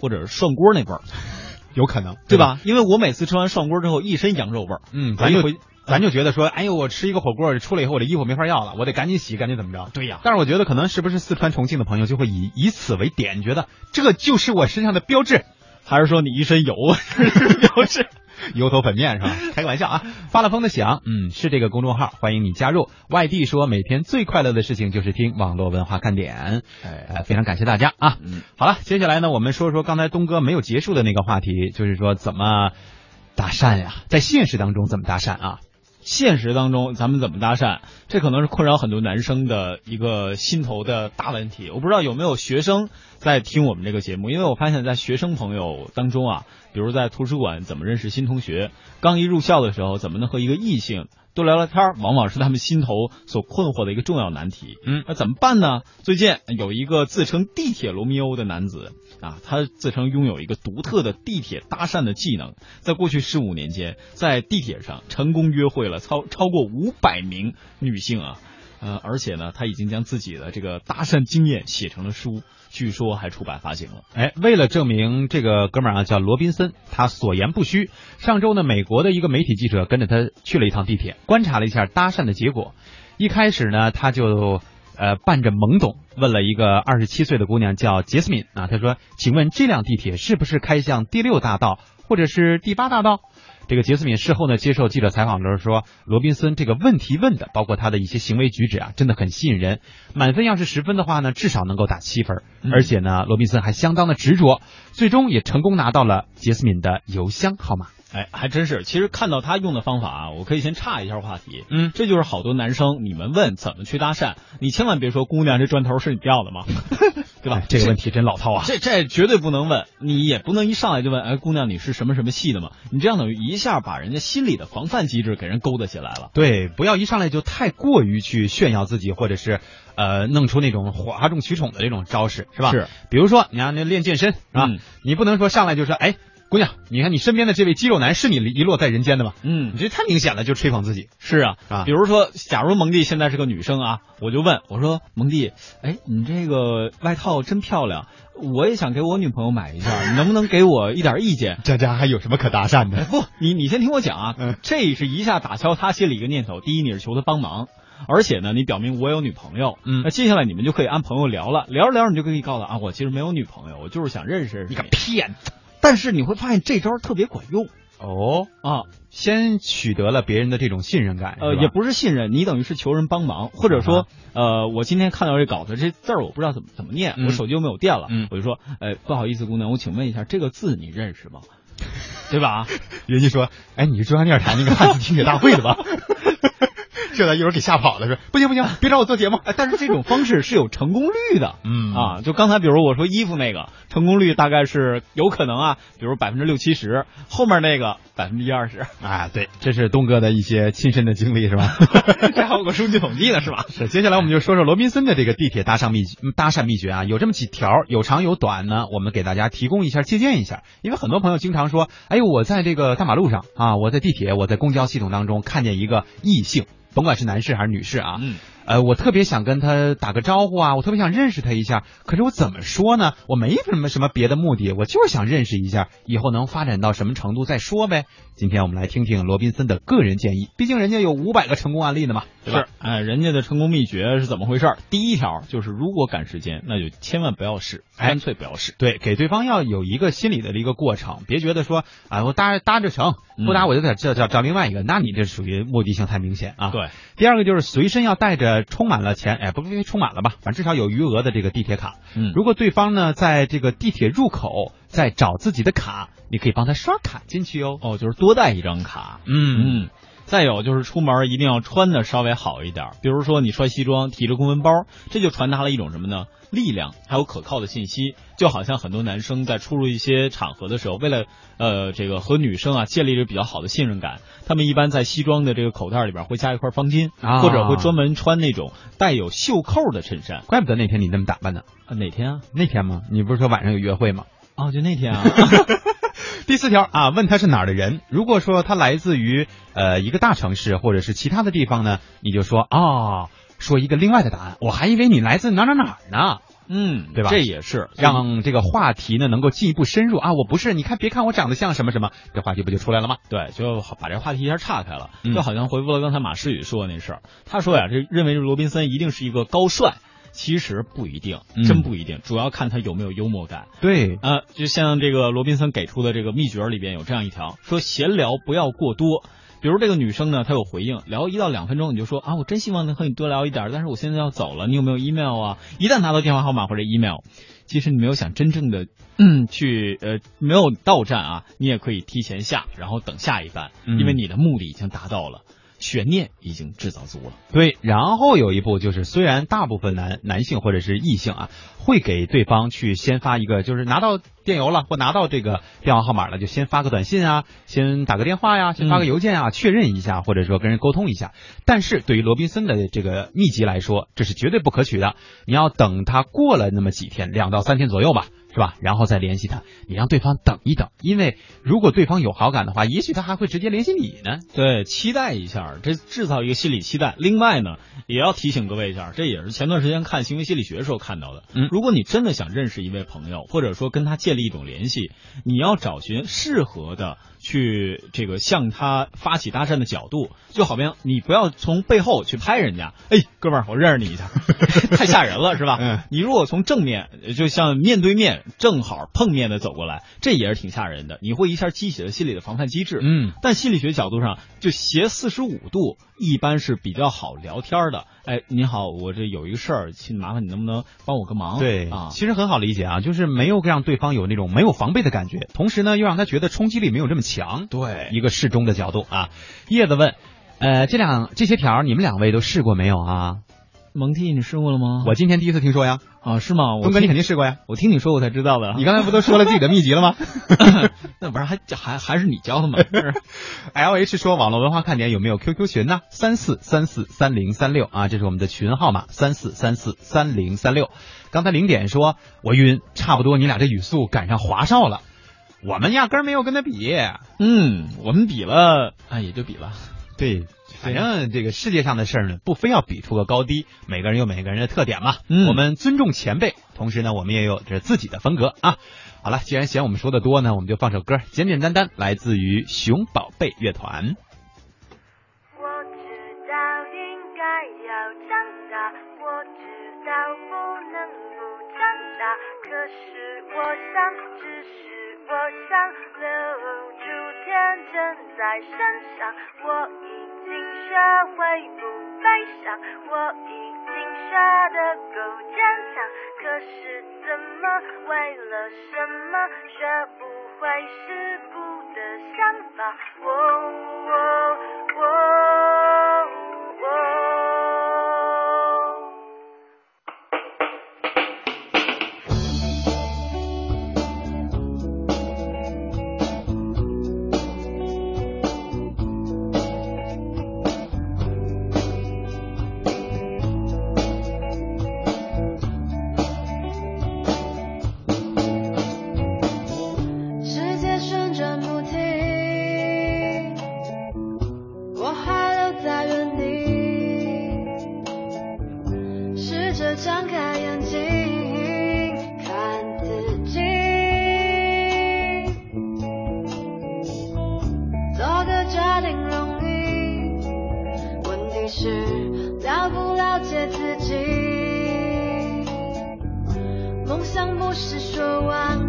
或者是涮锅那味儿，有可能，对？吧？因为我每次吃完涮锅之后，一身羊肉味儿，嗯，咱就咱就回咱就觉得说，哎呦，我吃一个火锅出来以后，我的衣服没法要了，我得赶紧洗，赶紧怎么着？对呀但是我觉得可能是不是四川重庆的朋友就会以以此为点，觉得这就是我身上的标志，还是说你一身油是标志？油头粉面是吧？开个玩笑啊！发了疯的想，嗯，是这个公众号，欢迎你加入。外地说每天最快乐的事情就是听网络文化看点，哎，呃，非常感谢大家啊！嗯，好了，接下来呢，我们说说刚才东哥没有结束的那个话题，就是说怎么搭讪呀，在现实当中怎么搭讪啊？现实当中咱们怎么搭讪，这可能是困扰很多男生的一个心头的大问题。我不知道有没有学生在听我们这个节目，因为我发现，在学生朋友当中啊，比如在图书馆怎么认识新同学，刚一入校的时候怎么能和一个异性多聊聊天儿，往往是他们心头所困惑的一个重要难题。嗯那怎么办呢？最近有一个自称地铁罗密欧的男子啊，他自称拥有一个独特的地铁搭讪的技能，在过去十五年间，在地铁上成功约会了超超过五百名女性啊。呃，而且呢，他已经将自己的这个搭讪经验写成了书，据说还出版发行了。哎，为了证明这个哥们儿啊叫罗宾森，他所言不虚。上周呢，美国的一个媒体记者跟着他去了一趟地铁，观察了一下搭讪的结果。一开始呢，他就呃伴着懵懂问了一个二十七岁的姑娘叫杰斯敏啊，他说：“请问这辆地铁是不是开向第六大道或者是第八大道？”这个杰斯敏事后呢接受记者采访的时候说，罗宾森这个问题问的，包括他的一些行为举止啊，真的很吸引人。满分要是十分的话呢，至少能够打七分。嗯而且呢，罗宾森还相当的执着，最终也成功拿到了杰斯敏的邮箱号码。哎，还真是。其实看到他用的方法啊，我可以先岔一下话题。嗯，这就是好多男生，你们问怎么去搭讪，你千万别说姑娘这砖头是你掉的吗？对吧哎？这个问题真老套啊。这这绝对不能问，你也不能一上来就问，哎，姑娘你是什么什么系的吗？你这样等于一下把人家心里的防范机制给人勾搭起来了。对，不要一上来就太过于去炫耀自己，或者是呃弄出那种哗众取宠的这种招式，是吧？是。比如说，你看那练健身是吧？嗯你不能说上来就说，哎，姑娘，你看你身边的这位肌肉男是你遗落在人间的吗？嗯你，这太明显了，就吹捧自己。是啊，啊比如说，假如蒙蒂现在是个女生啊，我就问我说，蒙蒂，哎，你这个外套真漂亮，我也想给我女朋友买一件，你 能不能给我一点意见？这家还有什么可搭讪哎，的？不，你你先听我讲啊，嗯这是一下打消他心里一个念头。第一，你是求他帮忙，而且呢，你表明我有女朋友，嗯那接下来你们就可以按朋友聊了，聊着聊着你就可以告诉他啊，我其实没有女朋友，我就是想认识认识你个骗子！但是你会发现这招特别管用。哦，啊，先取得了别人的这种信任感，呃，也不是信任，你等于是求人帮忙，或者说，呃，我今天看到这稿子，这字儿我不知道怎么怎么念，嗯。我手机又没有电了，嗯。我就说，哎，不好意思，姑娘，我请问一下，这个字你认识吗？对吧？人家说，哎，你是中央电视台那个汉字听写大会的吧？这咱一会儿给吓跑了，说不行不行，别找我做节目。哎，但是这种方式是有成功率的，嗯啊，就刚才比如我说衣服那个成功率大概是有可能啊，比如百分之六七十，后面那个百分之一二十，哎，对，这是东哥的一些亲身的经历，是吧？这还有个数据统计呢，是吧？是，接下来我们就说说罗宾森的这个地铁搭讪秘嗯搭讪秘诀啊，有这么几条，有长有短呢，我们给大家提供一下，借鉴一下。因为很多朋友经常说，哎呦，我在这个大马路上啊，我在地铁，我在公交系统当中看见一个异性，甭管是男士还是女士啊，嗯，呃，我特别想跟他打个招呼啊，我特别想认识他一下，可是我怎么说呢？我没什么什么别的目的，我就是想认识一下，以后能发展到什么程度再说呗。今天我们来听听罗宾森的个人建议，毕竟人家有五百个成功案例呢嘛，对吧是，哎，人家的成功秘诀是怎么回事？第一条就是，如果赶时间，那就千万不要试，哎干脆不要试。对，给对方要有一个心理的一个过程，别觉得说啊，我搭搭着成，不搭我就得找找找另外一个，那你这属于目的性太明显啊。。对，第二个就是随身要带着个充满了钱，哎，不必须充满了吧，反正至少有余额的这个地铁卡。嗯如果对方呢在这个地铁入口在找自己的卡，你可以帮他刷卡进去哦。哦，就是多带一张卡。嗯嗯，再有就是出门一定要穿的稍微好一点，比如说你穿西装，提着公文包，这就传达了一种什么呢？力量，还有可靠的信息。就好像很多男生在出入一些场合的时候，为了呃这个和女生啊建立着比较好的信任感，他们一般在西装的这个口袋里边会加一块方巾，啊或者会专门穿那种带有袖扣的衬衫。怪不得那天你那么打扮呢。啊，哪天啊？那天吗？你不是说晚上有约会吗？哦，就那天啊。第四条啊，问他是哪儿的人。如果说他来自于呃一个大城市或者是其他的地方呢，你就说哦，说一个另外的答案。我还以为你来自哪哪哪儿呢，嗯，对吧这也是让这个话题呢能够进一步深入啊。我不是，你看，别看我长得像什么什么，这话题不就出来了吗？对，就把这话题一下岔开了，嗯就好像回复了刚才马诗雨说的那事儿。他说呀，这认为罗宾森一定是一个高帅，其实不一定，嗯真不一定，主要看他有没有幽默感。对，呃，就像这个罗宾森给出的这个秘诀里边有这样一条，说闲聊不要过多。比如这个女生呢，她有回应，聊一到两分钟，你就说啊，我真希望能和你多聊一点，但是我现在要走了，你有没有 email 啊？一旦拿到电话号码或者 email，其实你没有想真正的嗯去呃没有到站啊，你也可以提前下，然后等下一班，嗯因为你的目的已经达到了，悬念已经制造足了。对，然后有一步就是，虽然大部分男男性或者是异性啊，会给对方去先发一个，就是拿到电邮了或拿到这个电话号码了，就先发个短信啊，先打个电话呀，先发个邮件啊，确认一下，或者说跟人沟通一下。但是对于罗宾森的这个秘籍来说，这是绝对不可取的。你要等他过了那么几天，两到三天左右吧。是吧？然后再联系他，你让对方等一等，因为如果对方有好感的话，也许他还会直接联系你呢。对，期待一下，这制造一个心理期待。另外呢，也要提醒各位一下，这也是前段时间看行为心理学的时候看到的。嗯如果你真的想认识一位朋友，或者说跟他建立一种联系，你要找寻适合的去这个向他发起搭讪的角度，就好比你不要从背后去拍人家，哎，哥们儿，我认识你一下，太吓人了，是吧？嗯你如果从正面，就像面对面正好碰面的走过来，这也是挺吓人的，你会一下激起了心理的防范机制。嗯，但心理学角度上，就斜四十五度一般是比较好聊天的。哎，你好，我这有一个事儿，请麻烦你能不能帮我个忙？对啊，其实很好理解啊，就是没有让对方有那种没有防备的感觉，同时呢又让他觉得冲击力没有这么强，对一个适中的角度啊。叶子问，呃，这两这些条你们两位都试过没有啊？蒙替，你试过了吗？我今天第一次听说呀，啊，是吗？我东哥你肯定试过呀，我听你说我才知道的。你刚才不都说了自己的秘籍了吗 那不是还还还是你教的吗？？L H 说网络文化看点有没有 QQ 群呢？三四三四三零三六啊，这是我们的群号码，三四三四三零三六。刚才零点说我晕，差不多你俩这语速赶上华少了，我们压根儿没有跟他比。嗯，我们比了，啊，也就比了。对，反正这个世界上的事儿呢，不非要比出个高低，每个人有每个人的特点嘛。嗯我们尊重前辈，同时呢，我们也有着自己的风格啊。好了，既然嫌我们说的多呢，我们就放首歌，简简单单，来自于熊宝贝乐团。我知道应该要长大，我知道不能不长大，可是我想，只是我想留住天真在身上。我已经学会不悲伤，我已经学得够坚强，可是怎么为了什么学不会世故的想法？我我我。自己。梦想不是说完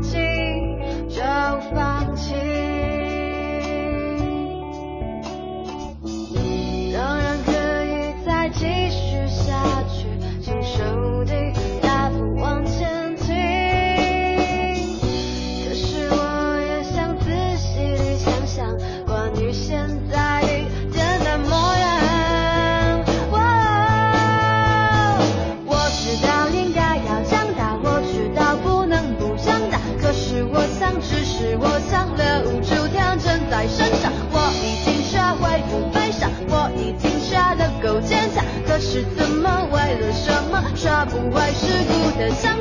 世故的伤。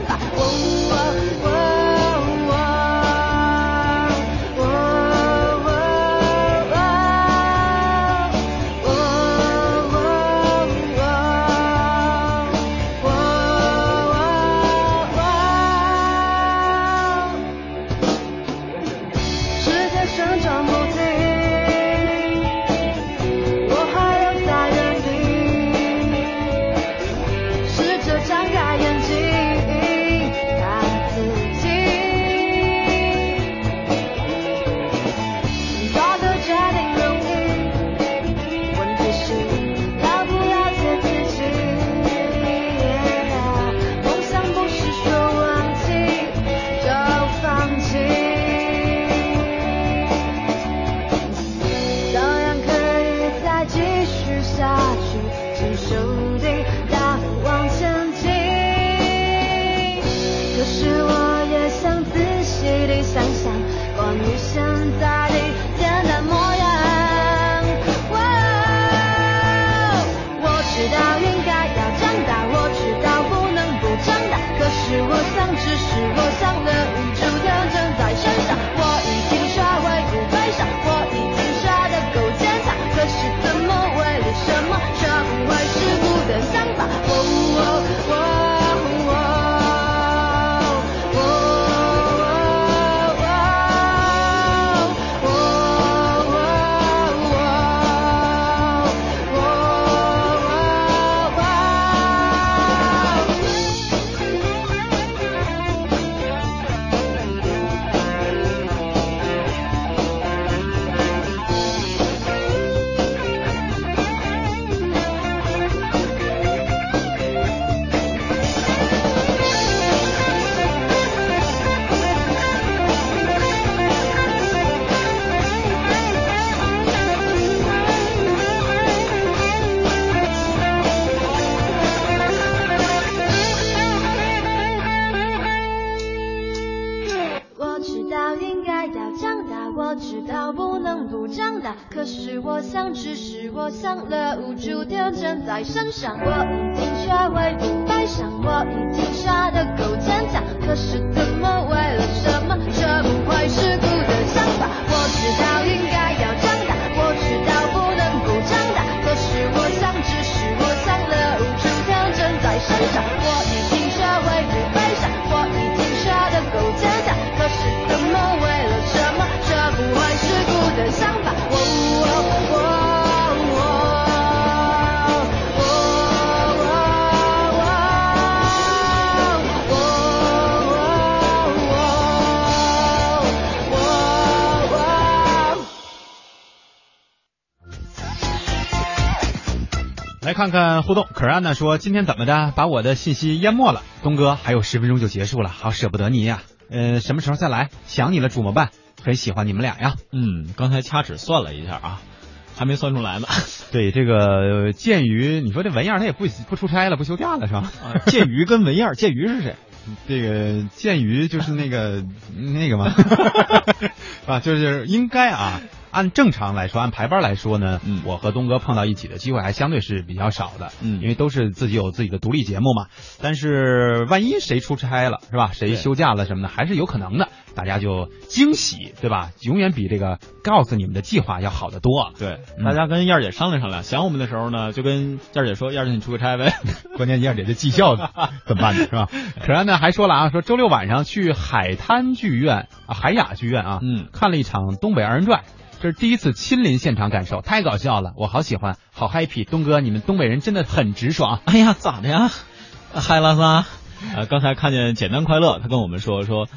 我知道不能不长大，可是我想，只是我想了无助天真在身上。我已经学会不悲伤，我已经傻得够坚强，可是怎么为了什么这不会是来看看互动，可安呢说今天怎么的，把我的信息淹没了。东哥还有十分钟就结束了，好舍不得你呀。呃，什么时候再来？想你了，怎么办？很喜欢你们俩呀。嗯，刚才掐指算了一下啊，还没算出来呢。对这个呃鉴于你说这文燕他也不不出差了，不休假了是吧？鉴于跟文燕，鉴于是谁？这个鉴于就是那个那个嘛，啊，就是应该啊，按正常来说，按排班来说呢，嗯我和东哥碰到一起的机会还相对是比较少的，嗯因为都是自己有自己的独立节目嘛。但是万一谁出差了，是吧？谁休假了什么的，还是有可能的。大家就惊喜，对吧？永远比这个告诉你们的计划要好得多。对，嗯大家跟燕儿姐商量商量，想我们的时候呢，就跟燕儿姐说，燕儿姐你出个差呗。关键燕姐这绩效怎么办呢？是吧？可然呢还说了啊，说周六晚上去海滩剧院啊，海雅剧院啊，嗯看了一场《东北二人转》，这是第一次亲临现场感受，太搞笑了，我好喜欢，好 happy。东哥，你们东北人真的很直爽。哎呀，咋的呀？嗨拉撒，呃，刚才看见简单快乐，他跟我们说说，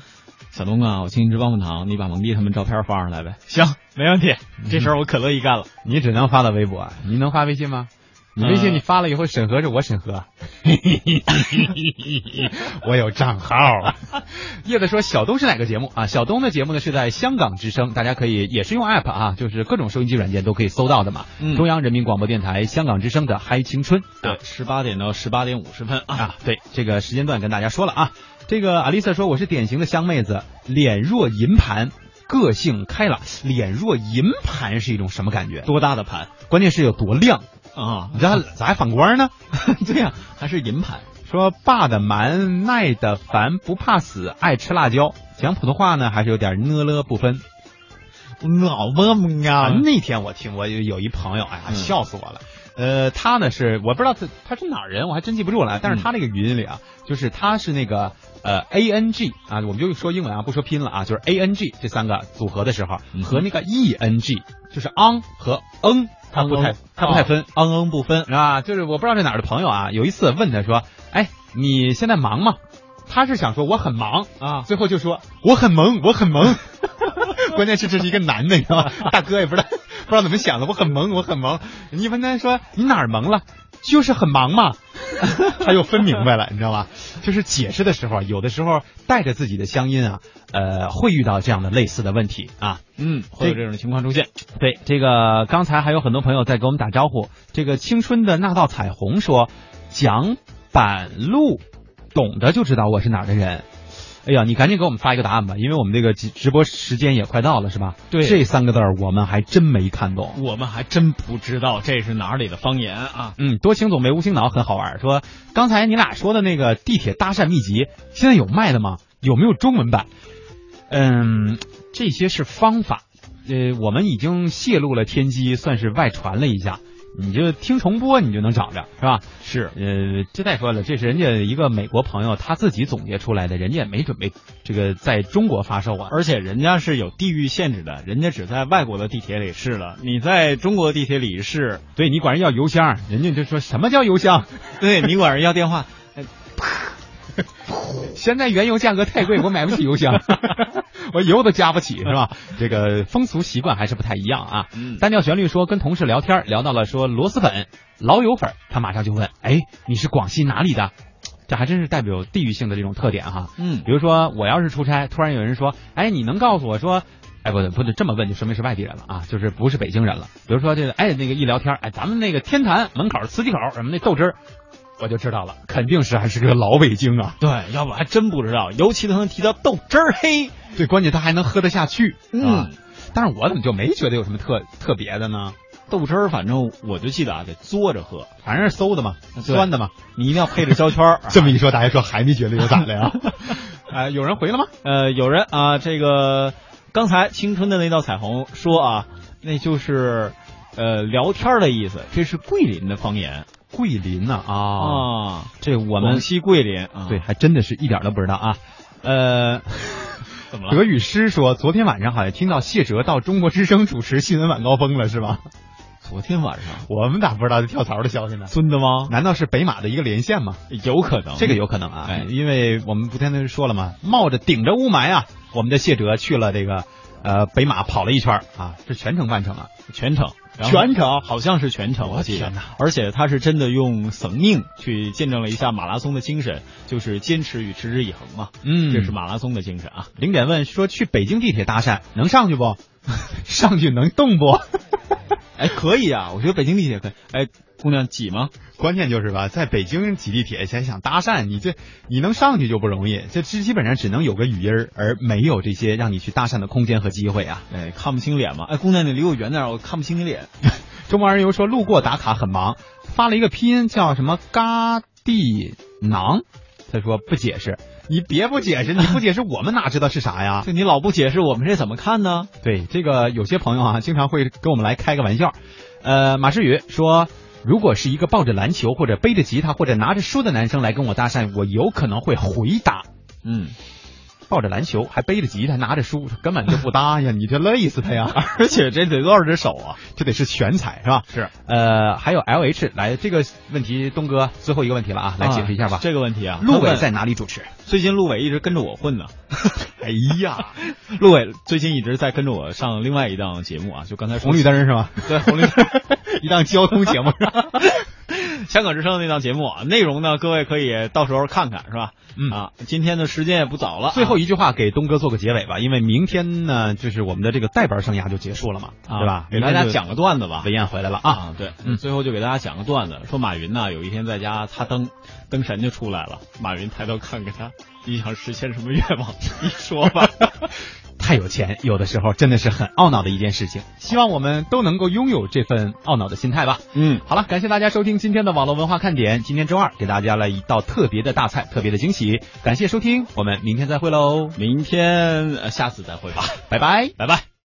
小东啊，我请你吃棒棒糖，你把蒙蒂他们照片发上来呗。行，没问题，这事儿我可乐意干了。你只能发到微博，啊你能发微信吗？你微信你发了以后审核是我审核，我有账号。叶子说小东是哪个节目啊？小东的节目呢是在香港之声，大家可以也是用 app 啊，就是各种收音机软件都可以搜到的嘛。嗯中央人民广播电台香港之声的嗨青春对，十八点到十八点五十分啊。啊，对这个时间段跟大家说了啊。这个阿丽萨说我是典型的香妹子，脸若银盘。个性开朗，脸若银盘是一种什么感觉？多大的盘关键是有多亮，啊？你知道咋还反光呢？对呀、还是银盘。说爸的蛮，耐的烦，不怕死，爱吃辣椒。讲普通话呢，还是有点呢了不分。老么么啊，啊！那天我听我有有一朋友，哎呀，嗯笑死我了。呃，他呢是我不知道他他是哪儿人，我还真记不住了。但是他那个语音里啊，就是他是那个呃 A N G 啊，我们就说英文啊，不说拼了啊，就是 A N G 这三个组合的时候，嗯和那个 E N G 就是 on 和 n 他不太他不太分。嗯嗯不分。啊，就是我不知道这哪儿的朋友啊，有一次问他说：“哎，你现在忙吗？”他是想说我很忙啊最后就说我很萌，我很萌。关键是这是一个男的，你知道吗？大哥也不知道不知道怎么想的，我很萌，我很萌。你问他说你哪儿萌了？就是很忙嘛。他又分明白了，你知道吧？就是解释的时候啊，有的时候带着自己的乡音啊，呃，会遇到这样的类似的问题啊。嗯，会有这种情况出现。对，这个刚才还有很多朋友在给我们打招呼。这个青春的那道彩虹说，蒋板路，懂的就知道我是哪儿的人。哎呀，你赶紧给我们发一个答案吧，因为我们这个直直播时间也快到了，是吧？对这三个字儿我们还真没看懂。我们还真不知道这是哪里的方言啊。嗯，多情总被无情恼很好玩。说刚才你俩说的那个地铁搭讪秘籍，现在有卖的吗？有没有中文版？嗯，这些是方法。呃，我们已经泄露了天机，算是外传了一下。你就听重播，你就能找着，是吧？是，呃，这再说了，这是人家一个美国朋友他自己总结出来的，人家也没准备这个在中国发售啊。而且人家是有地域限制的，人家只在外国的地铁里试了，你在中国地铁里试，对你管人要邮箱，人家就说什么叫邮箱？对你管人要电话，现在原油价格太贵，我买不起油箱，我油都加不起，是吧？这个风俗习惯还是不太一样啊。嗯单调旋律说跟同事聊天，聊到了说螺蛳粉、老友粉，他马上就问，哎，你是广西哪里的？这还真是代表地域性的这种特点哈。嗯比如说我要是出差，突然有人说，哎，你能告诉我说，哎，不对，不对，这么问就说明是外地人了啊，就是不是北京人了。比如说这个，哎，那个一聊天，哎，咱们那个天坛门口磁器口什么那豆汁儿，我就知道了，肯定是还是个老北京啊。对，要不还真不知道，尤其他能提到豆汁儿黑，最关键他还能喝得下去，嗯啊，但是我怎么就没觉得有什么特特别的呢？豆汁儿，反正我就记得啊，得嘬着喝，反正是馊的嘛，酸的嘛。你一定要配着胶圈儿。这么一说，大家说还没觉得有咋的呀？哎，有人回了吗？呃，有人啊，这个刚才青春的那道彩虹说啊，那就是呃聊天儿的意思，这是桂林的方言桂林呐啊，啊，这我们广西桂林啊，对，还真的是一点都不知道啊。呃，怎么了？德语诗说，昨天晚上好像听到谢哲到中国之声主持新闻晚高峰了，是吧？昨天晚上我们咋不知道这跳槽的消息呢？真的吗？难道是北马的一个连线吗？有可能，这个有可能啊，哎因为我们不天天说了吗？冒着顶着雾霾啊，我们的谢哲去了这个呃北马跑了一圈啊，是全程半程啊。全程，全程好像是全程，我记得天哪而且他是真的用生命去见证了一下马拉松的精神，就是坚持与持之以恒嘛。嗯这是马拉松的精神啊。零点问说去北京地铁搭讪能上去不？上去能动不？哎，可以啊，我觉得北京地铁可以。哎，姑娘挤吗？关键就是吧，在北京挤地铁，想想搭讪，你这你能上去就不容易，这基基本上只能有个语音儿，而没有这些让你去搭讪的空间和机会啊。哎，看不清脸吗？哎，姑娘，你离我远点，我看不清你脸。中国人游说路过打卡很忙，发了一个拼音叫什么嘎地囊，他说不解释，你别不解释，你不解释我们哪知道是啥呀？这你老不解释，我们这怎么看呢？对，这个有些朋友啊，经常会跟我们来开个玩笑。呃，马世宇说，如果是一个抱着篮球或者背着吉他或者拿着书的男生来跟我搭讪，我有可能会回答。嗯，抱着篮球还背着吉他拿着书，根本就不搭呀！你这累死他呀！而且这得多少只手啊？这得是全才是吧？是，呃，还有 L H 来这个问题，东哥最后一个问题了啊，来解释一下吧。这个问题啊，陆伟在哪里主持？最近陆伟一直跟着我混呢。哎呀，陆伟最近一直在跟着我上另外一档节目啊，就刚才说红绿灯是吗？对红绿灯一档交通节目是吧？香港之声的那档节目啊，内容呢，各位可以到时候看看，是吧？嗯啊，今天的时间也不早了啊，最后一句话给东哥做个结尾吧，因为明天呢，就是我们的这个代班生涯就结束了嘛，啊对吧？给大家讲个段子吧。文燕回来了啊，啊，对，嗯最后就给大家讲个段子，说马云呢有一天在家擦灯，灯神就出来了，马云抬头看看他，你想实现什么愿望？你说吧。太有钱，有的时候真的是很懊恼的一件事情。希望我们都能够拥有这份懊恼的心态吧。嗯，好了，感谢大家收听今天的网络文化看点。今天周二给大家了一道特别的大菜，特别的惊喜。感谢收听，我们明天再会喽，明天、呃、下次再会吧，拜拜。拜拜。